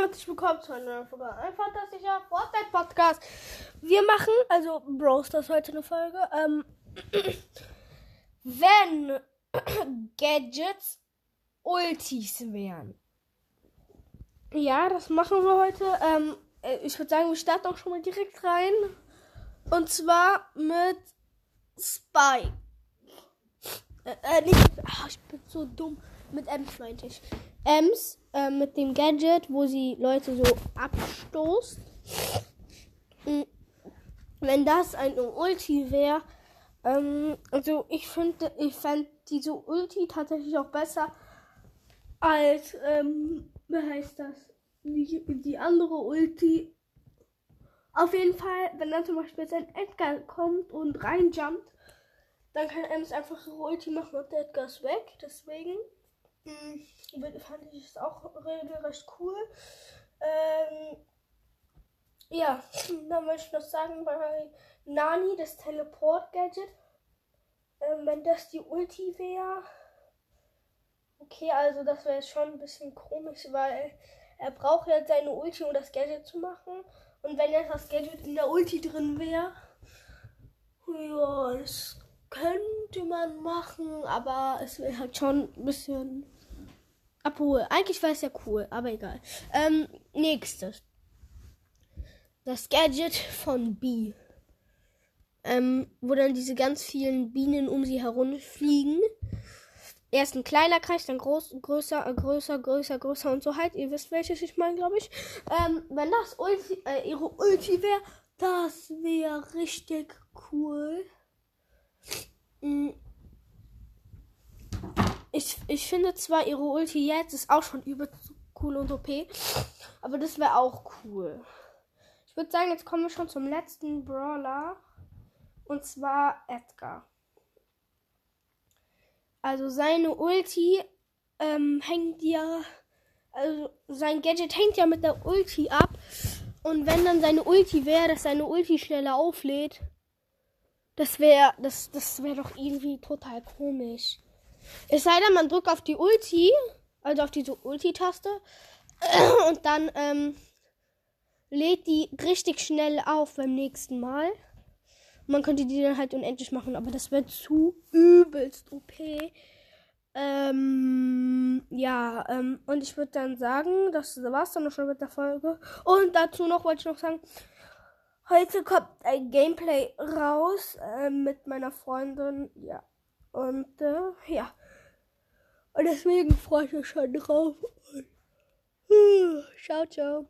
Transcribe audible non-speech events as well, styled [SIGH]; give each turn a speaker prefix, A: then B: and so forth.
A: Hallo, herzlich willkommen zu einer neuen Folge. Ein fantastischer Fortnite-Podcast. Wir machen, also Bros, das heute eine Folge. Ähm, [CLEARS THROAT] wenn [CLEARS THROAT] Gadgets Ultis wären. Ja, das machen wir heute. Ähm, äh, ich würde sagen, wir starten auch schon mal direkt rein. Und zwar mit Spike. Äh, äh, nicht. Ach, ich bin so dumm. Mit Ems meinte ich. Ems äh, mit dem Gadget, wo sie Leute so abstoßt. Mm, Wenn das ein Ulti wäre, ähm, also ich finde, ich fände diese Ulti tatsächlich auch besser als, ähm, wie heißt das? Die, die andere Ulti. Auf jeden Fall, wenn dann zum Beispiel jetzt ein Edgar kommt und reinjumpt, dann kann Ems einfach ihre Ulti machen und der Edgar ist weg. Deswegen fand ich es auch regelrecht cool. Ähm, ja, [CLEARS THROAT] dann möchte ich noch sagen, bei Nani, das Teleport-Gadget, ähm, wenn das die Ulti wäre, okay, also das wäre jetzt schon ein bisschen komisch, weil er braucht ja seine Ulti, um das Gadget zu machen. Und wenn jetzt das Gadget in der Ulti drin wäre, ja, das könnte man machen, aber es wäre halt schon ein bisschen abholen. Eigentlich wäre es ja cool, aber egal. Ähm, nächstes. Das Gadget von B. Ähm, wo dann diese ganz vielen Bienen um sie herumfliegen. Erst ein kleiner Kreis, dann groß, größer, äh, größer, größer, größer und so halt. Ihr wisst, welches ich meine, glaube ich. Ähm, wenn das Ulti, äh, ihre Ulti wäre, das wäre richtig cool. Ich, ich finde zwar ihre Ulti jetzt ist auch schon übelst cool und OP, aber das wäre auch cool. Ich würde sagen, jetzt kommen wir schon zum letzten Brawler. Und zwar Edgar. Also seine Ulti ähm, hängt ja. Also sein Gadget hängt ja mit der Ulti ab. Und wenn dann seine Ulti wäre, dass seine Ulti schneller auflädt, das wäre das, das wär doch irgendwie total komisch. Es sei denn, man drückt auf die Ulti, also auf diese Ulti-Taste, [CLEARS THROAT] und dann ähm, lädt die richtig schnell auf beim nächsten Mal. Man könnte die dann halt unendlich machen, aber das wäre zu übelst OP. Ähm, ja, ähm, und ich würde dann sagen, das war's dann schon mit der Folge. Und dazu noch wollte ich noch sagen, heute kommt ein Gameplay raus äh, mit meiner Freundin. Ja. Und äh, ja. Und deswegen freue ich mich schon drauf. Ciao, ciao.